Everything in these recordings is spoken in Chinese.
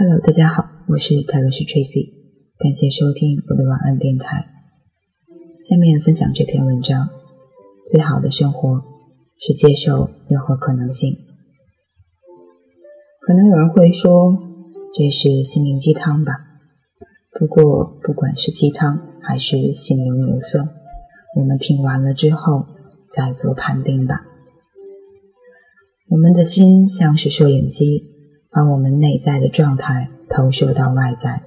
Hello，大家好，我是泰罗斯 Tracy，感谢收听我的晚安电台。下面分享这篇文章：最好的生活是接受任何可能性。可能有人会说这是心灵鸡汤吧？不过不管是鸡汤还是心灵有色，我们听完了之后再做判定吧。我们的心像是摄影机，把我们内在的状态投射到外在。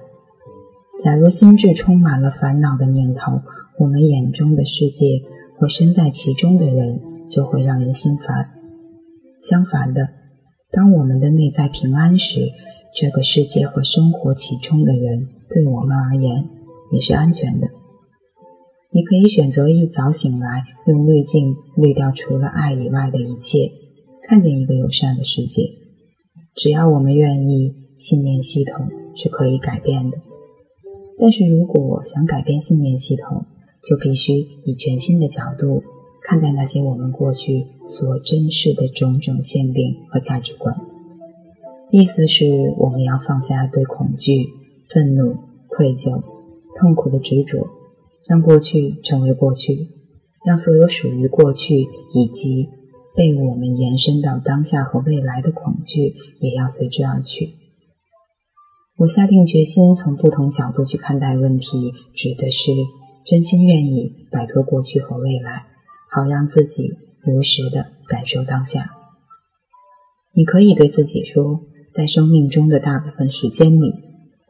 假如心智充满了烦恼的念头，我们眼中的世界和身在其中的人就会让人心烦。相反的，当我们的内在平安时，这个世界和生活其中的人对我们而言也是安全的。你可以选择一早醒来，用滤镜滤掉除了爱以外的一切。看见一个友善的世界，只要我们愿意，信念系统是可以改变的。但是如果想改变信念系统，就必须以全新的角度看待那些我们过去所珍视的种种限定和价值观。意思是，我们要放下对恐惧、愤怒、愧疚、痛苦的执着，让过去成为过去，让所有属于过去以及。被我们延伸到当下和未来的恐惧，也要随之而去。我下定决心从不同角度去看待问题，指的是真心愿意摆脱过去和未来，好让自己如实的感受当下。你可以对自己说，在生命中的大部分时间里，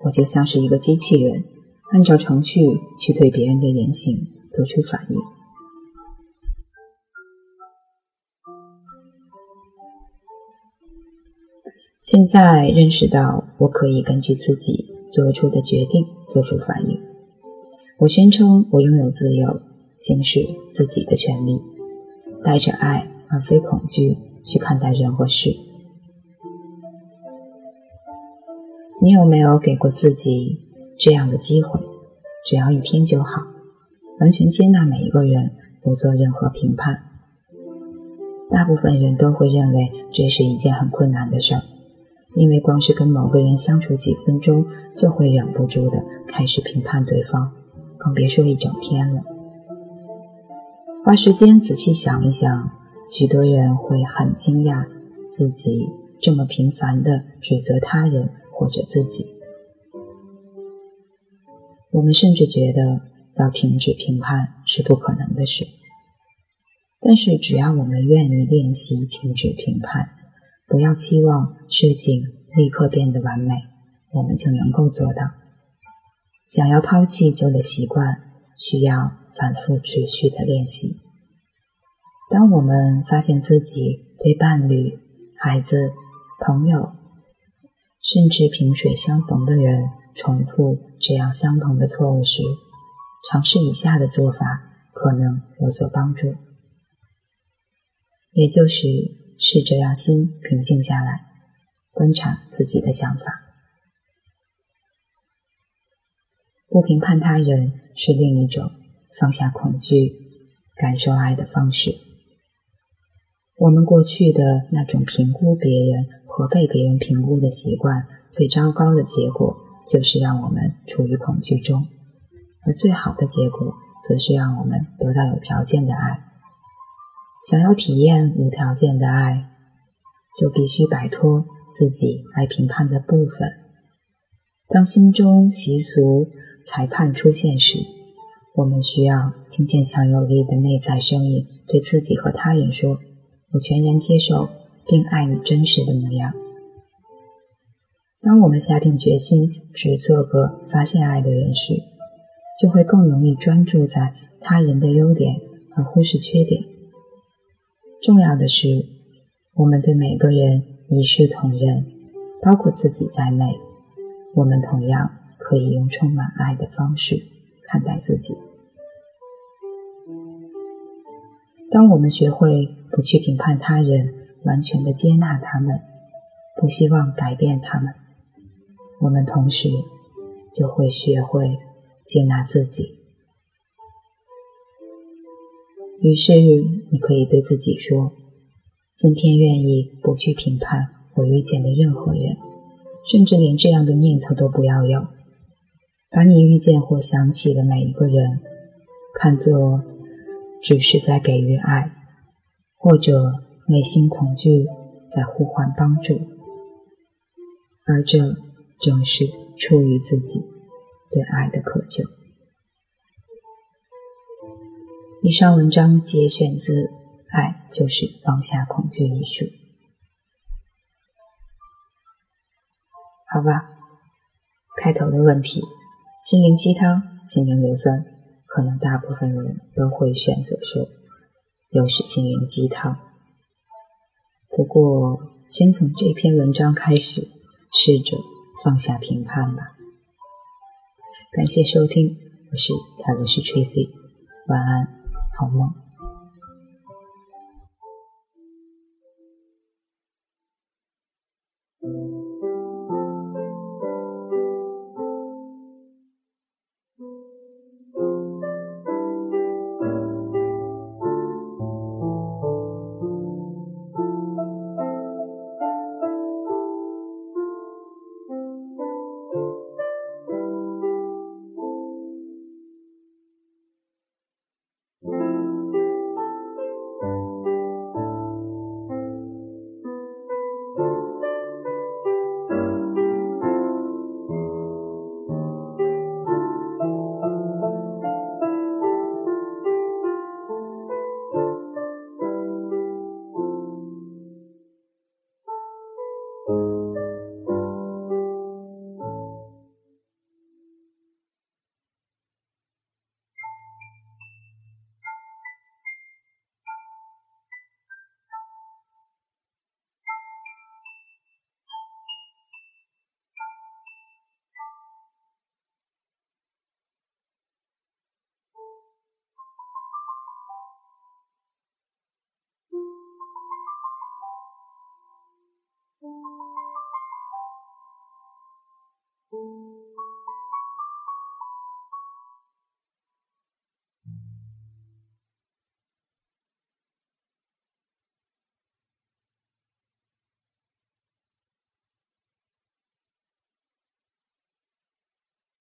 我就像是一个机器人，按照程序去对别人的言行做出反应。现在认识到，我可以根据自己做出的决定做出反应。我宣称，我拥有自由行使自己的权利，带着爱而非恐惧去看待人和事。你有没有给过自己这样的机会？只要一天就好，完全接纳每一个人，不做任何评判。大部分人都会认为这是一件很困难的事儿。因为光是跟某个人相处几分钟，就会忍不住的开始评判对方，更别说一整天了。花时间仔细想一想，许多人会很惊讶自己这么频繁的指责他人或者自己。我们甚至觉得要停止评判是不可能的事。但是只要我们愿意练习停止评判。不要期望事情立刻变得完美，我们就能够做到。想要抛弃旧的习惯，需要反复持续的练习。当我们发现自己对伴侣、孩子、朋友，甚至萍水相逢的人重复这样相同的错误时，尝试以下的做法可能有所帮助，也就是。试着让心平静下来，观察自己的想法。不评判他人是另一种放下恐惧、感受爱的方式。我们过去的那种评估别人和被别人评估的习惯，最糟糕的结果就是让我们处于恐惧中，而最好的结果则是让我们得到有条件的爱。想要体验无条件的爱，就必须摆脱自己爱评判的部分。当心中习俗裁判出现时，我们需要听见强有力的内在声音，对自己和他人说：“我全然接受并爱你真实的模样。”当我们下定决心只做个发现爱的人时，就会更容易专注在他人的优点，而忽视缺点。重要的是，我们对每个人一视同仁，包括自己在内。我们同样可以用充满爱的方式看待自己。当我们学会不去评判他人，完全的接纳他们，不希望改变他们，我们同时就会学会接纳自己。于是，你可以对自己说：“今天愿意不去评判我遇见的任何人，甚至连这样的念头都不要有。把你遇见或想起的每一个人，看作只是在给予爱，或者内心恐惧在呼唤帮助，而这正是出于自己对爱的渴求。以上文章节选自《爱就是放下恐惧》一书。好吧，开头的问题。心灵鸡汤、心灵硫酸，可能大部分人都会选择说，又是心灵鸡汤。不过，先从这篇文章开始，试着放下评判吧。感谢收听，我是泰罗斯 Tracy，晚安，好梦。